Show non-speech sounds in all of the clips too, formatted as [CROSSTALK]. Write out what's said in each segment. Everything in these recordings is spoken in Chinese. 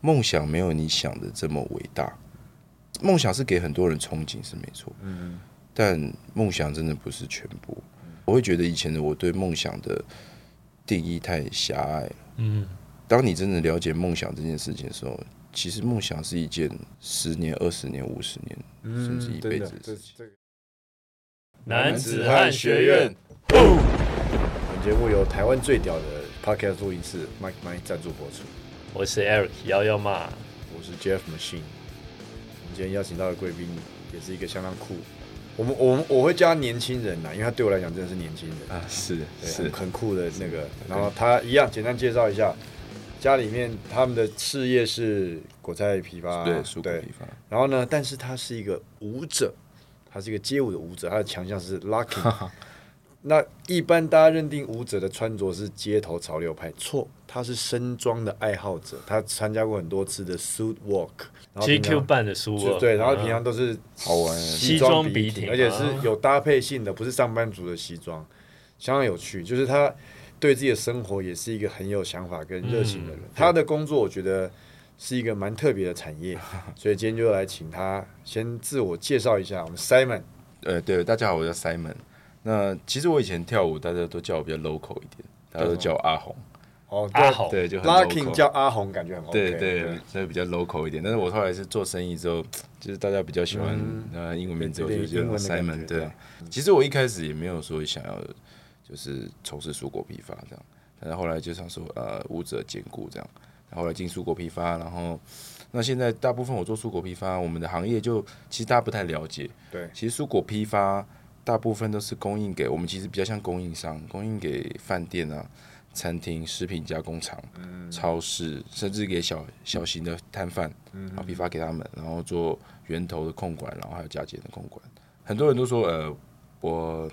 梦想没有你想的这么伟大。梦想是给很多人憧憬是没错，嗯，但梦想真的不是全部。我会觉得以前的我对梦想的定义太狭隘了。嗯，当你真的了解梦想这件事情的时候，其实梦想是一件十年、二十年、五十年，甚至一辈子的事情。男子汉学院，本节目由台湾最屌的 Podcast 录音室 Mike Mike 赞助播出。我是 Eric 幺幺嘛，我是 Jeff Machine。我们今天邀请到的贵宾也是一个相当酷，我们我们我会叫他年轻人呐，因为他对我来讲真的是年轻人啊，是对是很很酷的那个。然后他一样简单介绍一下，家里面他们的事业是果菜批发，对，蔬果批发。然后呢，但是他是一个舞者，他是一个街舞的舞者，他的强项是 [LAUGHS] locking。那一般大家认定舞者的穿着是街头潮流派，错，他是身装的爱好者，他参加过很多次的 suit walk，GQ 办的对，然后平常都是好玩西西装笔笔挺而且是有搭配性的，不是上班族的西装，相当有趣。就是他对自己的生活也是一个很有想法跟热情的人。他的工作我觉得是一个蛮特别的产业，[LAUGHS] 所以今天就来请他先自我介绍一下。我们 Simon，呃，对，大家好，我叫 Simon。那其实我以前跳舞，大家都叫我比较 local 一点，大家都叫我阿红。哦，阿红。对，就很 Locking 叫阿红，感觉很 OK 对对，所以比较 local 一点。但是我后来是做生意之后，就是大家比较喜欢呃英文名字，我就叫 Simon。对。对，其实我一开始也没有说想要就是从事蔬果批发这样，但是后来就想说呃舞者兼顾这样，然后后来进蔬果批发，然后那现在大部分我做蔬果批发，我们的行业就其实大家不太了解，对。其实蔬果批发大部分都是供应给我们，其实比较像供应商，供应给饭店啊、餐厅、食品加工厂、超市，甚至给小小型的摊贩，然后批发给他们，然后做源头的控管，然后还有加减的控管。很多人都说，呃，我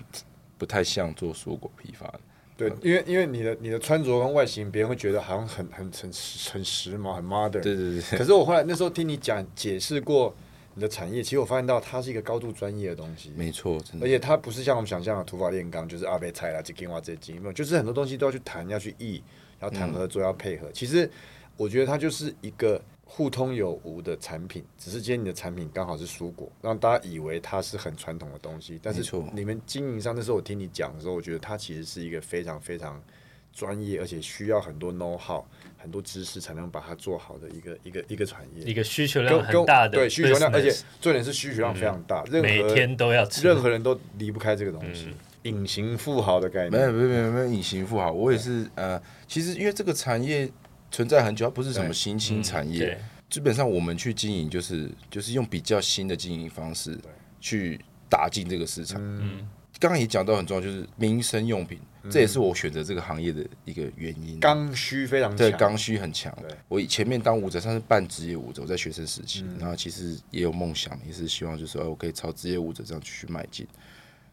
不太像做蔬果批发。的，对，因为因为你的你的穿着跟外形，别人会觉得好像很很很很时髦，很 modern。对对。可是我后来那时候听你讲解释过你的产业，其实我发现到它是一个高度专业的东西，没错，真的。而且它不是像我们想象的土法炼钢，就是阿贝菜啦、这金瓦这金，没有，就是很多东西都要去谈，要去议，要谈合作，要配合。其实我觉得它就是一个互通有无的产品，只是今天你的产品刚好是蔬果，让大家以为它是很传统的东西，但是你们经营上那时候我听你讲的时候，我觉得它其实是一个非常非常专业，而且需要很多 know how、很多知识才能把它做好的一个一个一个产业。一个需求量很大的对需求量，而且重点是需求量非常大，任何每天都要吃，任何人都离不开这个东西，隐形富豪的概没有念。没有没有没有隐形富豪，我也是呃，其实因为这个产业存在很久，它不是什么新兴产业对，，基本上我们去经营就是就是用比较新的经营方式去打进这个市场。嗯，刚刚也讲到很重要，就是民生用品，这也是我选择这个行业的一个原因。刚需非常强，对刚需很强。我以前面当舞者，算是半职业舞者，我在学生时期，然后其实也有梦想，也是希望就是说，哦我可以朝职业舞者这样继续迈进。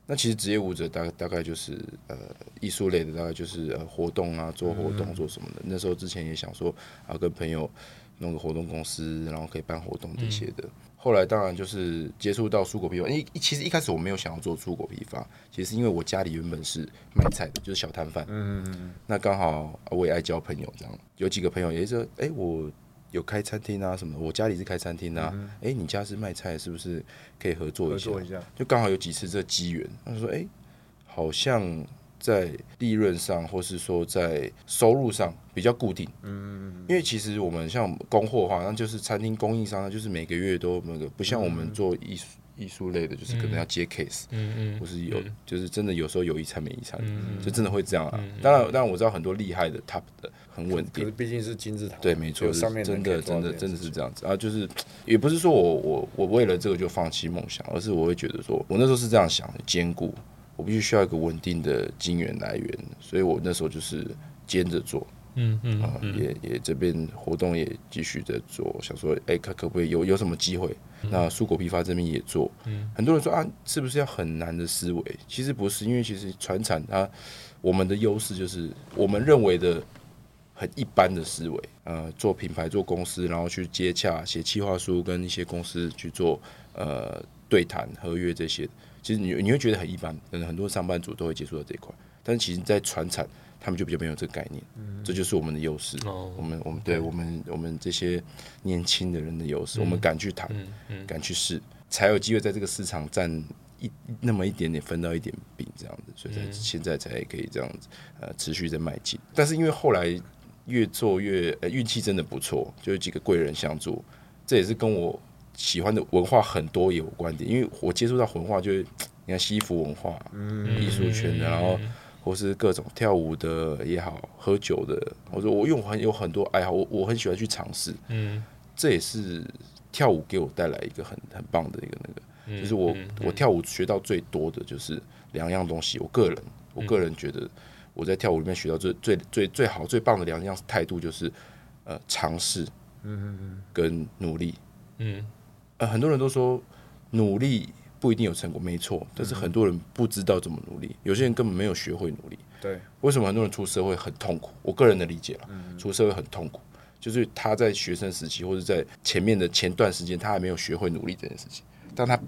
那其实职业舞者大大概就是呃艺术类的，大概就是呃活动啊，做活动做什么的。那时候之前也想说啊，跟朋友弄个活动公司，然后可以办活动这些的。后来当然就是接触到蔬果批发，因为其实一开始我没有想要做蔬果批发，其实是因为我家里原本是卖菜的，就是小摊贩。嗯嗯嗯那刚好我也爱交朋友，这样有几个朋友也是说，哎、我有开餐厅啊什么的，我家里是开餐厅啊，哎、你家是卖菜，是不是可以合作一下？合作一下，就刚好有几次这个机缘，他说，哎、好像在利润上，或是说在收入上比较固定。嗯，因为其实我们像供货的话，那就是餐厅供应商，那就是每个月都那个，不像我们做艺术艺术类的，就是可能要接 case。嗯嗯。或是有，就是真的有时候有一餐没一餐，就真的会这样啊。当然，当然我知道很多厉害的 top 的很稳定。可是，毕竟是金字塔，对，没错，上面真的真的真的是这样子。啊，就是也不是说我我我为了这个就放弃梦想，而是我会觉得说，我那时候是这样想的，兼顾我必须需要一个稳定的金源来源，所以我那时候就是兼着做嗯嗯啊，也也这边活动也继续在做，想说，哎，看可不可以有有什么机会？那蔬果批发这边也做，嗯很多人说啊，是不是要很难的思维？其实不是，因为其实传产它我们的优势就是我们认为的很一般的思维，呃，做品牌、做公司，然后去接洽、写企划书，跟一些公司去做呃对谈、合约这些。其实你你会觉得很一般，可能很多上班族都会接触到这一块，但是其实，在船产他们就比较没有这个概念，这就是我们的优势。哦我们我们对我们我们这些年轻的人的优势，我们敢去谈，敢去试，才有机会在这个市场占一那么一点点分到一点饼这样子，所以才现在才可以这样子呃持续在迈进。但是因为后来越做越呃运气真的不错，就有几个贵人相助，这也是跟我喜欢的文化很多有关点，因为我接触到文化就是 [TSK] 你看西服文化、艺术圈的，然后或是各种跳舞的也好，喝酒的，我说我因为我很有很多爱好，我我很喜欢去尝试，嗯这也是跳舞给我带来一个很很棒的一个那个。嗯，就是我嗯我跳舞学到最多的就是两样东西。我个人我个人觉得我在跳舞里面学到最最最最好最棒的两样态度就是呃尝试，嗯嗯跟努力。嗯呃，很多人都说努力不一定有成果，没错，但是很多人不知道怎么努力，有些人根本没有学会努力。对，为什么很多人出社会很痛苦？我个人的理解了，出社会很痛苦，就是他在学生时期或者在前面的前段时间，他还没有学会努力这件事情。当他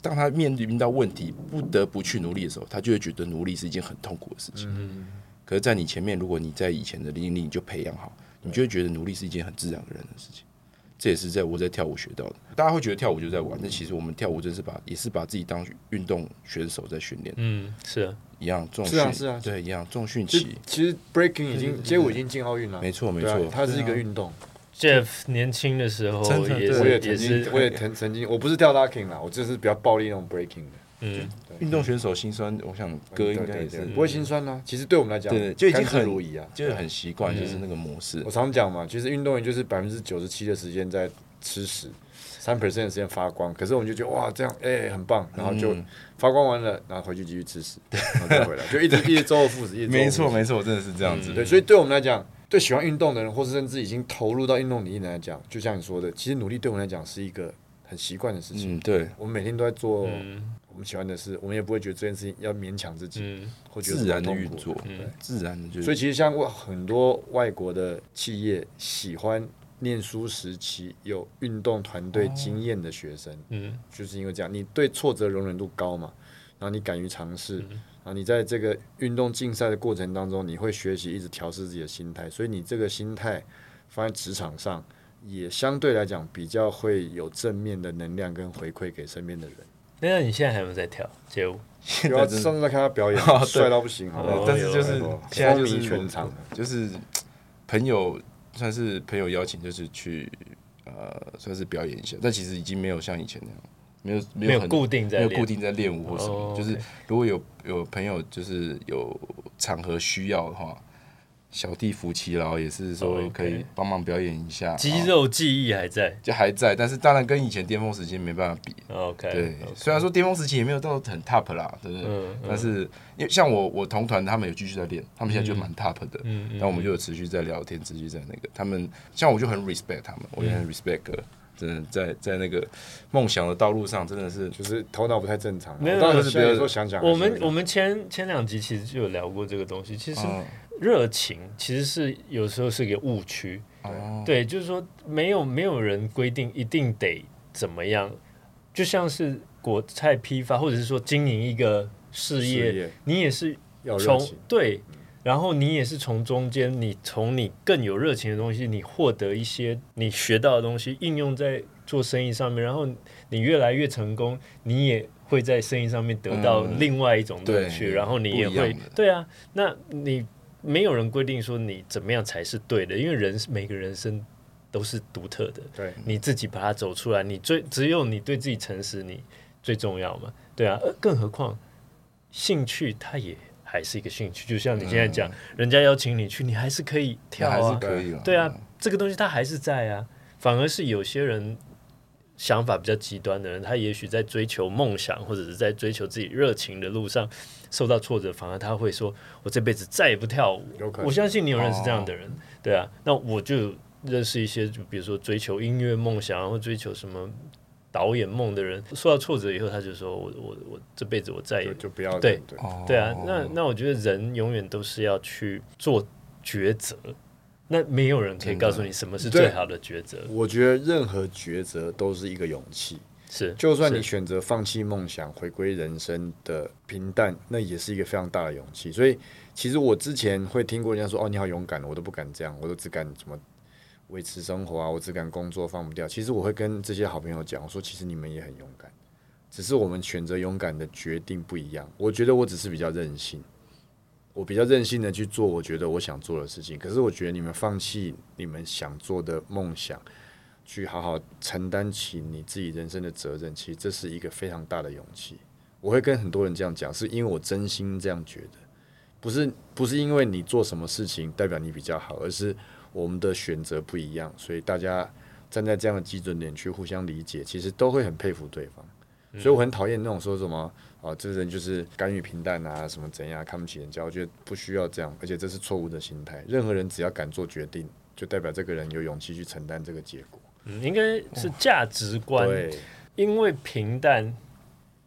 当他面临到问题，不得不去努力的时候，他就会觉得努力是一件很痛苦的事情。嗯可是，在你前面，如果你在以前的经历你就培养好，你就会觉得努力是一件很自然而然的事情。这也是在我在跳舞学到的。大家会觉得跳舞就在玩，但其实我们跳舞真是把也是把自己当运动选手在训练，嗯是啊，一样重训，是啊是啊对，一样重训期，其实 breaking 已经街舞已经进奥运了，没错没错，它是一个运动。Jeff 年轻的时候我也曾经是，我也曾曾经，我不是跳 locking 啦，我就是比较暴力那种 breaking 的。嗯运动选手心酸，我想哥应该也是不会心酸啦。其实对我们来讲，对就已经很如意啊。就是很习惯，就是那个模式我。常讲嘛，其实运动员就是百分之九十七的时间在吃屎，三 percent 的时间发光。可是我们就觉得哇，这样哎、很棒，然后就嗯发光完了，然后回去继续吃屎，然后再回来，就一直 [LAUGHS] 一直周而复始，一直没错没错，真的是这样子。对，所以对我们来讲，对喜欢运动的人，或是甚至已经投入到运动领域来讲，就像你说的，其实努力对我们来讲是一个很习惯的事情。嗯，对，我们每天都在做嗯我们喜欢的事，我们也不会觉得这件事情要勉强自己，嗯或觉得自然的运作嗯，自然的就是。所以其实像外很多外国的企业喜欢念书时期有运动团队经验的学生，嗯就是因为这样，你对挫折容忍度高嘛，然后你敢于尝试，嗯然后你在这个运动竞赛的过程当中，你会学习一直调试自己的心态，所以你这个心态放在职场上，也相对来讲比较会有正面的能量跟回馈给身边的人。那你现在还有没有在跳街舞？有啊，真上次在看他表演 [LAUGHS] 帅到不行，好不好哦但是就是现在就是风靡全场，就是朋友算是朋友邀请，就是去呃算是表演一下，但其实已经没有像以前那样，没有没有固定在练没有固定在练舞或什么，哦就是如果有有朋友就是有场合需要的话。小弟夫妻劳也是说可以帮忙表演一下，肌然后肉记忆还在。就还在，但是当然跟以前巅峰时期没办法比。OK，对，虽然说巅峰时期也没有到很 top 啦，对不对？嗯嗯但是因为像我我同团他们有继续在练，他们现在就蛮 top 的，嗯嗯然后我们就有持续在聊天，持续在那个他们，像我就很 respect 他们，我也嗯很 respect 哥，真的在在那个梦想的道路上，真的是就是头脑不太正常。没有我当没有时现在有时候想想我们我们前前两集其实就有聊过这个东西。其实嗯热情其实是有时候是个误区，哦，对，就是说没有没有人规定一定得怎么样，就像是果菜批发或者是说经营一个事事业，你也是从情，对，然后你也是从中间，你从你更有热情的东西，你获得一些你学到的东西，应用在做生意上面，然后你越来越成功，你也会在生意上面得到嗯另外一种乐趣，对然后你也会对啊，那你没有人规定说你怎么样才是对的，因为人每个人生都是独特的，对，你自己把它走出来，你最只有你对自己诚实，你最重要嘛，对啊，呃更何况兴趣它也还是一个兴趣，就像你现在讲，人家邀请你去，你还是可以跳还是啊，可以了，对啊，这个东西它还是在啊，反而是有些人想法比较极端的人，他也许在追求梦想或者是在追求自己热情的路上受到挫折，反而他会说：“我这辈子再也不跳舞。有可”能。我相信你有认识这样的人，对啊，那我就认识一些，就比如说追求音乐梦想，或追求什么导演梦的人，受到挫折以后，他就说：“我我我这辈子我再也就就不要对。对，哦。对啊，那那我觉得人永远都是要去做抉择，那没有人可以告诉你什么是最好的抉择。我觉得任何抉择都是一个勇气。是，就算你选择放弃梦想，回归人生的平淡，那也是一个非常大的勇气。所以，其实我之前会听过人家说：“哦，你好勇敢，我都不敢这样，我都只敢怎么维持生活啊，我只敢工作放不掉。”其实我会跟这些好朋友讲，我说：“其实你们也很勇敢，只是我们选择勇敢的决定不一样。我觉得我只是比较任性，我比较任性的去做我觉得我想做的事情。可是我觉得你们放弃你们想做的梦想。”去好好承担起你自己人生的责任，其实这是一个非常大的勇气。我会跟很多人这样讲，是因为我真心这样觉得，不是不是因为你做什么事情代表你比较好，而是我们的选择不一样，所以大家站在这样的基准点去互相理解，其实都会很佩服对方。所以我很讨厌那种说什么啊，这个人就是甘于平淡啊，什么怎样看不起人家，我觉得不需要这样，而且这是错误的心态。任何人只要敢做决定，就代表这个人有勇气去承担这个结果。嗯，应该是价值观，对，因为平淡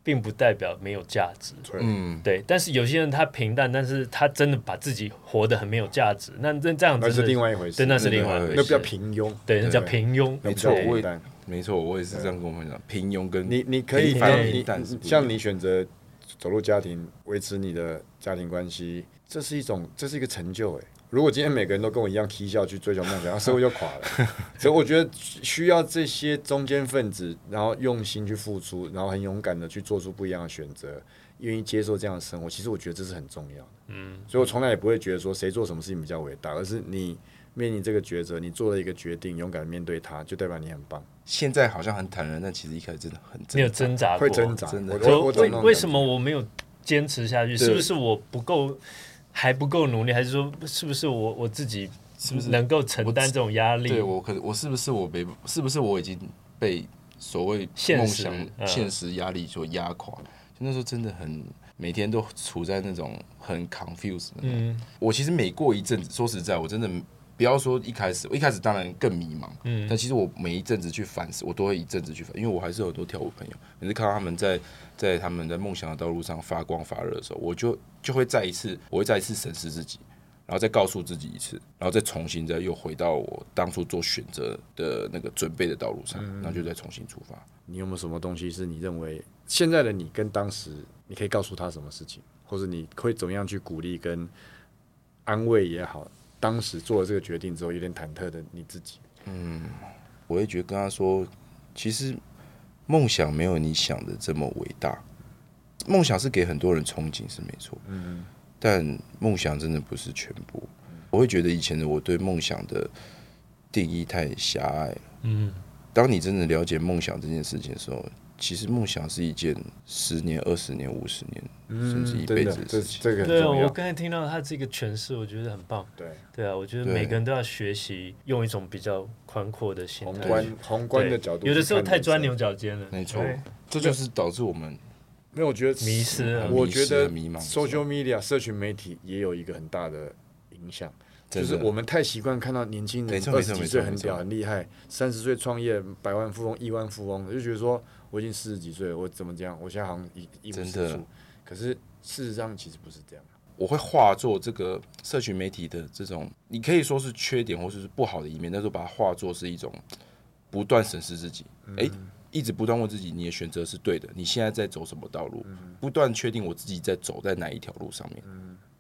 并不代表没有价值。嗯，对，但是有些人他平淡，但是他真的把自己活得很没有价值，那那这样子那是另外一回事。对，那是另外一回事，那比较平庸。对，那叫对平庸，没错，没错，我也是这样跟我分享，平庸跟你你可以平凡放你平淡是不一样像你选择走入家庭，维持你的家庭关系，这是一种这是一个成就哎。如果今天每个人都跟我一样踢笑去追求梦想，那社会就垮了。[LAUGHS] 所以我觉得需要这些中间分子，然后用心去付出，然后很勇敢的去做出不一样的选择，愿意接受这样的生活。其实我觉得这是很重要的。嗯，所以我从来也不会觉得说谁做什么事情比较伟大，而是你面临这个抉择，你做了一个决定，勇敢面对它，就代表你很棒。现在好像很坦然，但其实一开始真的很你有挣扎。会挣扎，真的为为什么我没有坚持下去？是不是我不够，还不够努力？还是说是不是我我自己是不是能够承担这种压力？对我可我是不是我被是不是我已经被所谓现实梦想、嗯现实压力所压垮？就那时候真的很每天都处在那种很 confused 的那种。嗯我其实每过一阵子，说实在，我真的不要说一开始，我一开始当然更迷茫，嗯但其实我每一阵子去反思，我都会一阵子去反，因为我还是有很多跳舞朋友，每次看到他们在在他们在梦想的道路上发光发热的时候，我就就会再一次，我会再一次审视自己，然后再告诉自己一次，然后再重新再又回到我当初做选择的那个准备的道路上，然后就再重新出发。你有没有什么东西是你认为现在的你跟当时你可以告诉他什么事情，或者你会怎么样去鼓励跟安慰也好？当时做了这个决定之后，有点忐忑的你自己，嗯我会觉得跟他说，其实梦想没有你想的这么伟大，梦想是给很多人憧憬是没错，嗯，但梦想真的不是全部。我会觉得以前的我对梦想的定义太狭隘了。嗯，当你真的了解梦想这件事情的时候，其实梦想是一件十年、二十年、五十年，甚至一辈子的事情。这个对啊，我刚才听到他这个诠释，我觉得很棒。对，对啊，我觉得每个人都要学习用一种比较宽阔的心态。宏观宏观的角度，有的时候太钻牛，角尖了。没错对，这就是导致我们没有，我觉得迷失了我觉得 social media 社群媒体也有一个很大的影响。就是我们太习惯看到年轻人二十几岁很屌很厉害，三十岁创业百万富翁、亿万富翁，就觉得说我已经四十几岁了，我怎么这样？我现在好像一一无是处。可是事实上其实不是这样。我会化作这个社群媒体的这种，你可以说是缺点或者是不好的一面，但是把它化作是一种不断审视自己，哎，一直不断问自己你的选择是对的，你现在在走什么道路，不断确定我自己在走在哪一条路上面，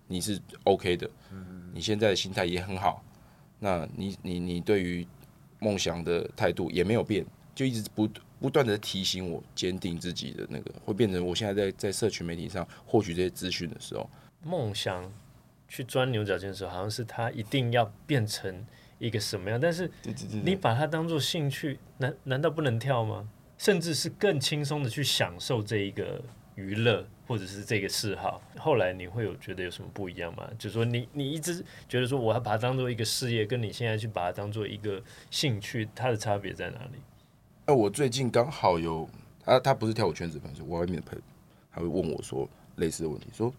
你是 OK 的，你现在的心态也很好，那你你你对于梦想的态度也没有变，就一直不不断的提醒我坚定自己的那个，会变成我现在在在社群媒体上获取这些资讯的时候。梦想去钻牛角尖的时候，好像是他一定要变成一个什么样，但是你把它当做兴趣，难难道不能跳吗？甚至是更轻松的去享受这一个娱乐或者是这个嗜好。后来你会有觉得有什么不一样吗？就是说你你一直觉得说我要把它当做一个事业，跟你现在去把它当做一个兴趣，它的差别在哪里？哎、我最近刚好有他，他不是跳舞圈子朋友，是我外面的朋友，他会问我说类似的问题，说，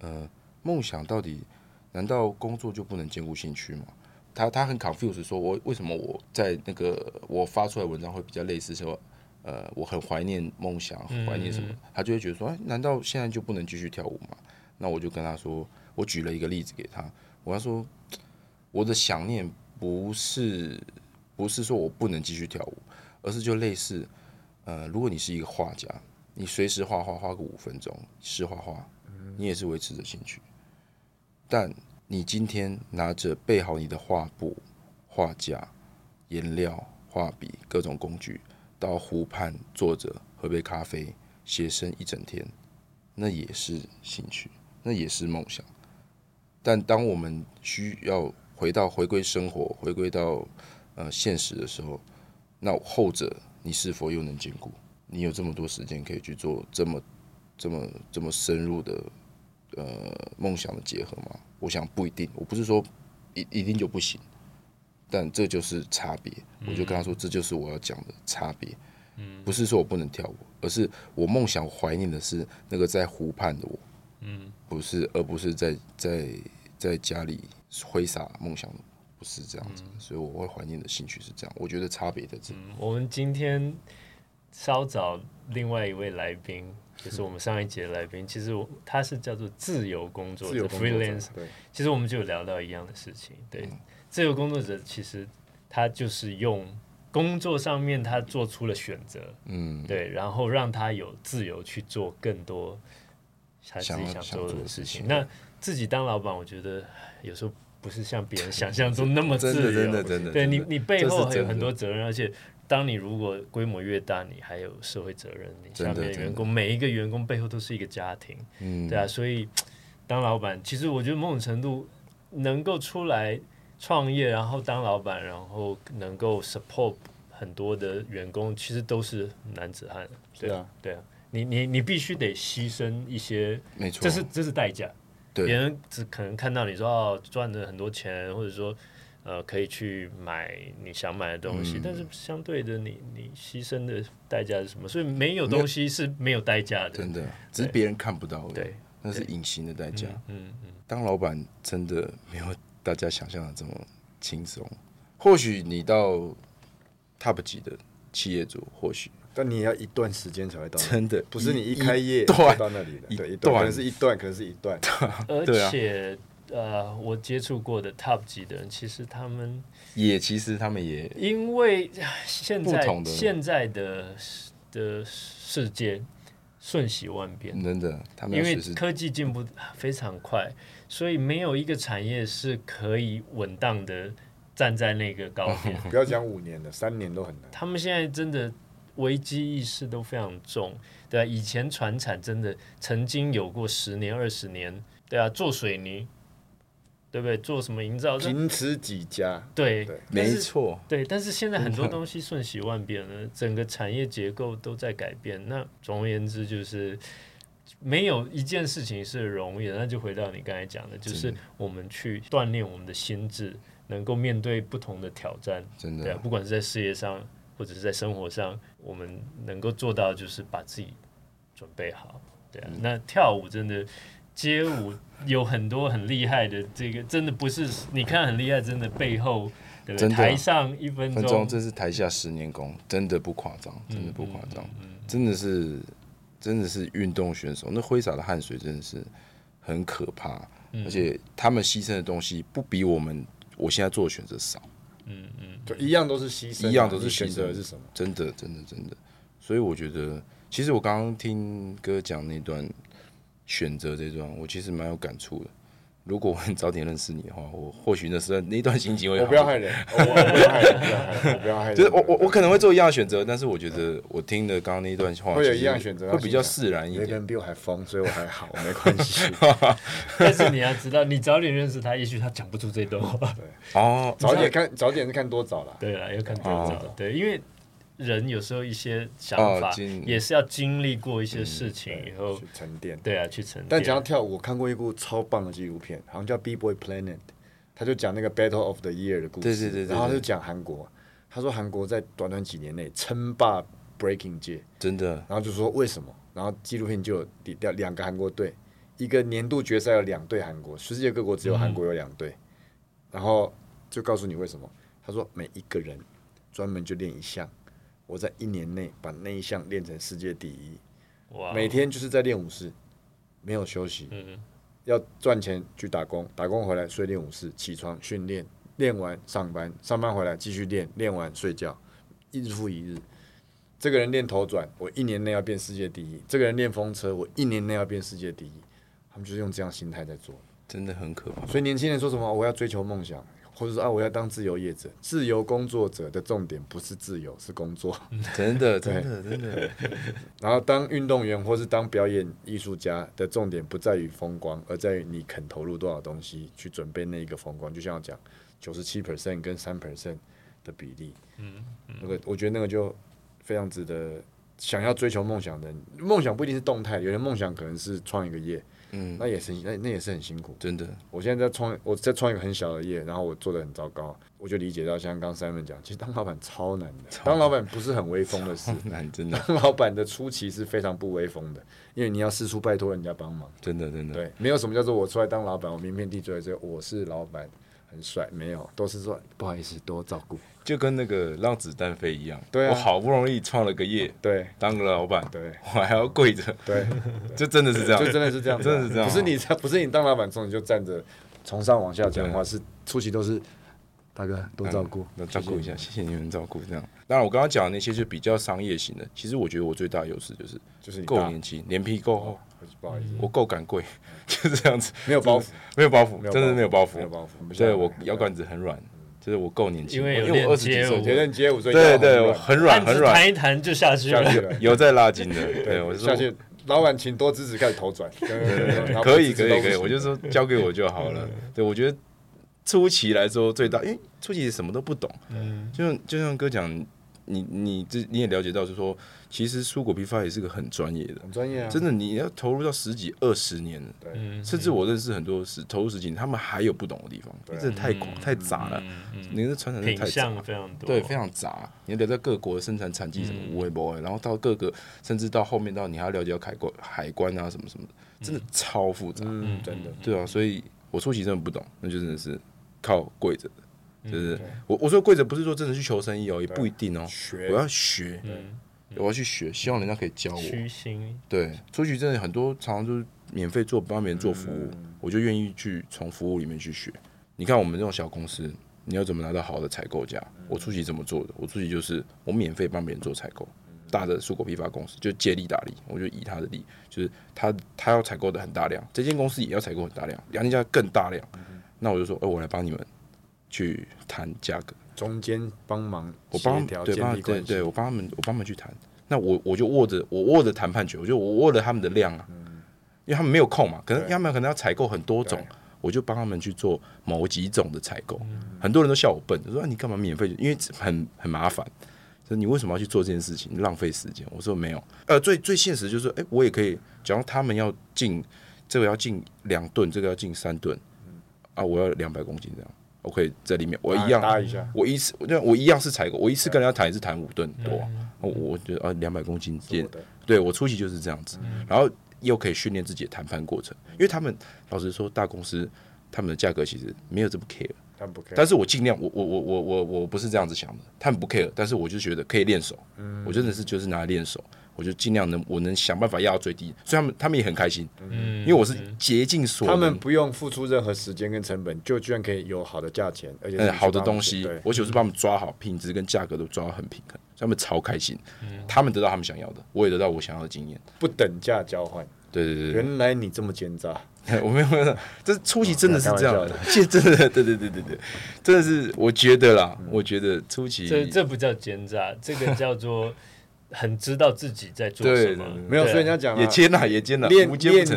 呃，梦想到底难道工作就不能兼顾兴趣吗？他他很 confused，说我为什么我在那个我发出来文章会比较类似说，呃，我很怀念梦想，怀念什么？他就会觉得说，哎，难道现在就不能继续跳舞吗？那我就跟他说，我举了一个例子给他，我要说，我的想念不是不是说我不能继续跳舞，而是就类似呃，如果你是一个画家，你随时画画画个五分钟，是画画，你也是维持着兴趣。但你今天拿着备好你的画布、画架、颜料、画笔、各种工具，到湖畔坐着喝杯咖啡，写生一整天，那也是兴趣，那也是梦想。但当我们需要回到回归生活、回归到呃现实的时候，那后者你是否又能兼顾？你有这么多时间可以去做这么这么这么深入的呃梦想的结合吗？我想不一定。我不是说一一定就不行，但这就是差别。我就跟他说，这就是我要讲的差别。嗯，不是说我不能跳舞，而是我梦想怀念的是那个在湖畔的我。嗯，不是，而不是在在在家里挥洒梦想，不是这样子。所以我会怀念的兴趣是这样。我觉得差别在这里。我们今天稍早另外一位来宾，就是我们上一节来宾，其实我他是叫做自由工作者自由 （freelance）。对，其实我们就有聊到一样的事情，对，自由工作者其实他就是用工作上面他做出了选择，嗯，对，然后让他有自由去做更多他自己想做的的事情。那自己当老板，我觉得有时候不是像别人想象中那么自由，真的真的真的，对你你背后还有很多责任，而且当你如果规模越大，你还有社会责任，你下面的员工每一个员工背后都是一个家庭。嗯，对啊，所以当老板，其实我觉得某种程度能够出来创业，然后当老板，然后能够 support 很多的员工，其实都是男子汉。对啊，对啊，你你你必须得牺牲一些，没错，这是这是代价。对别人只可能看到你说哦赚了很多钱，或者说呃可以去买你想买的东西，嗯但是相对的你你牺牲的代价是什么？所以没有东西是没有代价的。真的，只是别人看不到而已，对，那是隐形的代价。嗯嗯。当老板真的没有大家想象的这么轻松。或许你到 top 级的企业主，或许。但你也要一段时间才会到，真的不是你一开业段就到那里的，一对，一段。段可能是一段，可能是一段，[LAUGHS] 而且、呃，我接触过的 top 级的人，其实他们也其实他们也因为现在不同的现在的的世界瞬息万变，真的，他们因为科技进步非常快，所以没有一个产业是可以稳当的站在那个高点。[LAUGHS] 不要讲五年了，三年都很难。他们现在真的危机意识都非常重，对啊，以前船产真的曾经有过十年、二十年，对啊，做水泥，对不对？做什么营造？仅此几家，对对，没错，对，但是现在很多东西瞬息万变了，整个产业结构都在改变。那总而言之，就是没有一件事情是容易的。那就回到你刚才讲的，就是我们去锻炼我们的心智，能够面对不同的挑战。真对啊，的，不管是在事业上或者是在生活上，我们能够做到就是把自己准备好。对啊，嗯那跳舞真的街舞有很多很厉害的，这个真的不是你看很厉害，真的背后对不对？的台上一分钟分钟，这是台下十年功，真的不夸张，真的不夸张，真的是真的是运动选手，那挥洒的汗水真的是很可怕，而且他们牺牲的东西不比我们我现在做的选择少，嗯嗯就一样都是牺牲啊，一样都是选牺牲择是什么？真的真的真的，所以我觉得，其实我刚刚听哥讲那段选择这段，我其实蛮有感触的。如果我很早点认识你的话，[LAUGHS] 我或许那时候那段心情会好我不要害人，[LAUGHS] 我我不要害人，不要害人，我不要害人。就是我我我可能会做一样的选择，但是我觉得我听的刚刚那一段话，会有一样选择会比较释然一点。有一个人比我还疯，所以我还好，我没关系。[LAUGHS] 但是你要知道，你早点认识他，也许他讲不出这段话。对哦，早点看，早点是看多早了。对了，要看多哦早。对，因为人有时候一些想法也是要经历过一些事情以后去，沉淀。对啊，去沉淀。但讲到跳舞，我看过一部超棒的纪录片，好像叫《B Boy Planet》，他就讲那个 Battle of the Year 的故事。对对对对对然后他就讲韩国，他说韩国在短短几年内称霸 Breaking 界，真的然后就说为什么？然后纪录片就有比掉两个韩国队，一个年度决赛有两队韩国，世界各国只有韩国有两队，然后就告诉你为什么。他说每一个人专门就练一项，我在一年内把那一项练成世界第一，哇，每天就是在练武士，没有休息，嗯要赚钱去打工，打工回来睡练武士，起床训练，练完上班，上班回来继续练，练完睡觉，一日复一日。这个人练头转，我一年内要变世界第一；这个人练风车，我一年内要变世界第一。他们就是用这样心态在做。真的很可怕。所以年轻人说什么我要追求梦想，或者说啊我要当自由业者，自由工作者的重点不是自由，是工作。真的，[LAUGHS] 真的，真的，然后当运动员或是当表演艺术家的重点不在于风光，而在于你肯投入多少东西去准备那一个风光。就像我讲九十七 percent 跟三 percent 的比例，嗯，那个我觉得那个就非常值得想要追求梦想的人。梦想不一定是动态，有人梦想可能是创一个业，嗯，那也是那那也是很辛苦。真的，我现在在创，我在创一个很小的业，然后我做的很糟糕，我就理解到，像刚刚 Simon 讲，其实当老板超难的，当老板不是很威风的事，难，真的，当老板的初期是非常不威风的，因为你要四处拜托人家帮忙，真的，真的，对，没有什么叫做我出来当老板，我名片递出来之后我是老板，很帅，没有，都是说不好意思，多照顾，就跟那个让子弹飞一样。对啊我好不容易创了个业，对当个老板，对我还要跪着，对，[LAUGHS] 就真的是这样，就真的是这样 [LAUGHS] 真的是这样啊不是你不是你当老板之后你就站着从上往下讲话，是初期都是大哥多照顾，那照顾一下，谢谢谢你们照顾。这样，当然我刚刚讲的那些就比较商业型的，其实我觉得我最大的优势就是，就是你大够年轻，脸皮够厚，不好意思，我够敢跪，[LAUGHS] 就是这样子，[LAUGHS] 没有包袱，没有包袱，真的没有包袱没有袱。包袱，对我腰杆子很软，就是我够年轻，因为因为我二十几岁，街舞，所以对对，很软我很软弹一弹就下去了。[LAUGHS] 有在拉筋的。对，我下去，老板请多支持，开始头转，可以可以可以，我就说交给我就好了。对，我觉得初期来说最大，因为初期什么都不懂，嗯，就像就像哥讲，你你这你也了解到，就是说，其实蔬果批发也是个很专业的，很专业啊，真的你要投入到十几二十年，对甚至我认识很多是投入十几年，他们还有不懂的地方，真的太广太杂了，嗯你的传承品太杂相。非常多，对，非常杂。你要了解各国的生产产地什么无微不微，然后到各个，甚至到后面到你还要了解到海关、海关啊什么什么的，真的超复杂。嗯，真的，对啊，所以我初期真的不懂，那就真的是靠跪着的，就是我我说跪着不是说真的去求生意哦，也不一定哦，学我要学，嗯，我要去学，希望人家可以教我。虚心，对，出去真的很多，常常就是免费做帮别人做服务，我就愿意去从服务里面去学。你看我们这种小公司，你要怎么拿到好的采购价？我出去怎么做的？我出去就是我免费帮别人做采购。大的蔬果批发公司就借力打力，我就以他的力，就是他他要采购的很大量，这间公司也要采购很大量，两家更大量，那我就说，哎、我来帮你们去谈价格，中间帮忙我帮对帮建立关系，对对，我帮他们，我帮他们去谈。那我我就握着我握着谈判权，我就我握着他们的量啊，因为他们没有空嘛，可能他们可能要采购很多种，我就帮他们去做某几种的采购。很多人都笑我笨，就说、啊、你干嘛免费？因为很很麻烦。说你为什么要去做这件事情？浪费时间。我说没有，呃，最最现实就是，哎、我也可以，假如他们要进这个要进两吨，这个要进三吨，啊，我要两百公斤这样，我可以在里面，我一样我一次，我我一样是采购，我一次跟人家谈也是谈五吨多啊，我我觉得啊两百公斤件是我，的对我初期就是这样子，然后又可以训练自己的谈判过程，因为他们老实说大公司他们的价格其实没有这么 care，他们不 care，但是我尽量我我我我我我不是这样子想的，他们不 care，但是我就觉得可以练手，我真的是就是拿来练手。我就尽量能，我能想办法压到最低，所以他们他们也很开心，嗯，因为我是竭尽所能，他们不用付出任何时间跟成本，就居然可以有好的价钱，而且嗯，好的东西对，，我就是帮他们抓好品质跟价格都抓到很平衡，所以他们超开心，他们得到他们想要的，我也得到我想要的经验。不等价交换。对对对原来你这么奸诈，[LAUGHS] 我没有没有，这初期真的是这样的，其实真的，对对对对对，真的是我觉得啦，我觉得初期这这不叫奸诈，这个叫做很知道自己在做什么。没有，所以人家讲啊也接纳也接纳，炼。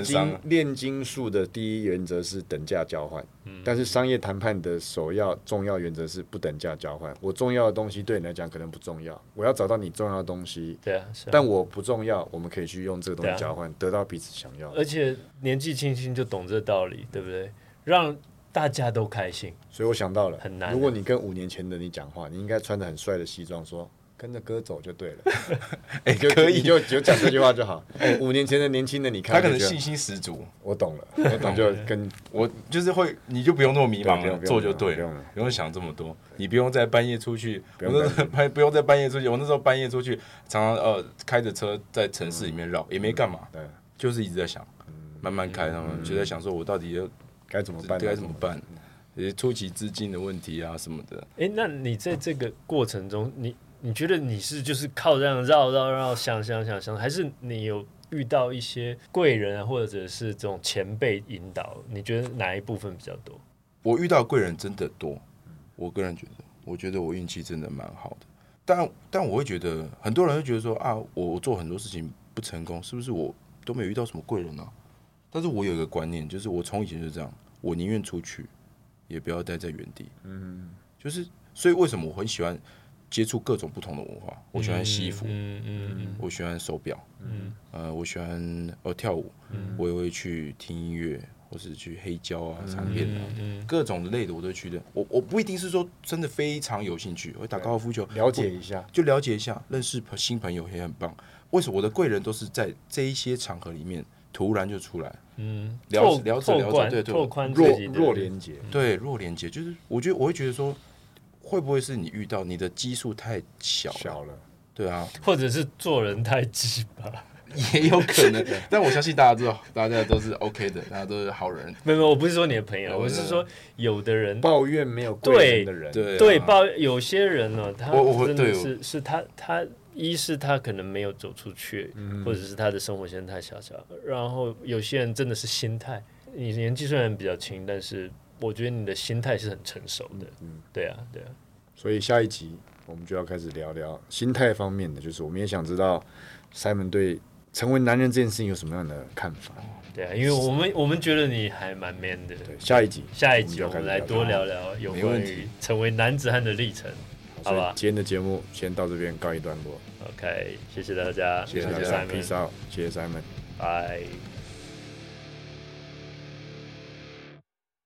金炼金术的第一原则是等价交换，嗯但是商业谈判的首要重要原则是不等价交换。我重要的东西对你来讲可能不重要，我要找到你重要的东西，对啊，是啊但我不重要，我们可以去用这个东西交换，得到彼此想要的。而且年纪轻轻就懂这道理，对不对？让大家都开心。所以我想到了，很难如果你跟五年前的你讲话，你应该穿的很帅的西装，说跟着歌走就对了。[LAUGHS] 哎，就可以，你就就讲这句话就好。[LAUGHS] 五年前的年轻的你他可能信心十足，我懂了，[LAUGHS] 我懂就跟我就是会，你就不用那么迷茫了，做就对了不用。了，不用想这么多，你不用在半夜出去，不用我那时候半不用在半夜出去，我那时候半夜出去，常常呃开着车在城市里面绕，也没干嘛，对。就是一直在想，慢慢开，他们就在想说我到底要该怎么办？该怎么办，也初期资金的问题啊什么的，哎，那你在这个过程中，你你觉得你是就是靠这样绕绕绕想想想想，还是你有遇到一些贵人啊，或者是这种前辈引导？你觉得哪一部分比较多？我遇到贵人真的多，我个人觉得，我觉得我运气真的蛮好的。但但我会觉得，很多人会觉得说啊，我我做很多事情不成功，是不是我都没有遇到什么贵人啊？但是我有一个观念，就是我从以前就这样，我宁愿出去，也不要待在原地。嗯，就是所以为什么我很喜欢接触各种不同的文化？我喜欢西服，嗯嗯嗯我喜欢手表，嗯呃，我喜欢呃跳舞，我也会去听音乐，或是去黑胶啊、唱片啊，嗯各种类的我都去的。我我不一定是说真的非常有兴趣，我会打高尔夫球，了解一下，就了解一下，认识新朋友也很棒。为什么我的贵人都是在这一些场合里面突然就出来？嗯，了拓了解了解拓宽对对拓宽弱弱连接，对，弱连接就是，我觉得我会觉得说，会不会是你遇到你的基数太小了？小了，对啊，或者是做人太鸡巴。也有可能。[LAUGHS] 但我相信大家知道，大家都是 OK 的，大家都是好人。没有，没有，我不是说你的朋友，我是说有的人抱怨没有贵人的人，对啊对抱有些人呢，他我我真的是是他他一是他可能没有走出去，嗯或者是他的生活圈太小小，然后有些人真的是心态，你年纪虽然比较轻，但是我觉得你的心态是很成熟的，嗯对啊对啊，所以下一集我们就要开始聊聊心态方面的，就是我们也想知道 Simon 对成为男人这件事情有什么样的看法。对啊，因为我们我们觉得你还蛮 man 的。对，下一集下一集我们来多聊聊有关于成为男子汉的历程，好吧今天的节目先到这边告一段落，？OK，谢谢大家，谢谢大谢家 Simon，，peace out，谢谢 Simon。拜。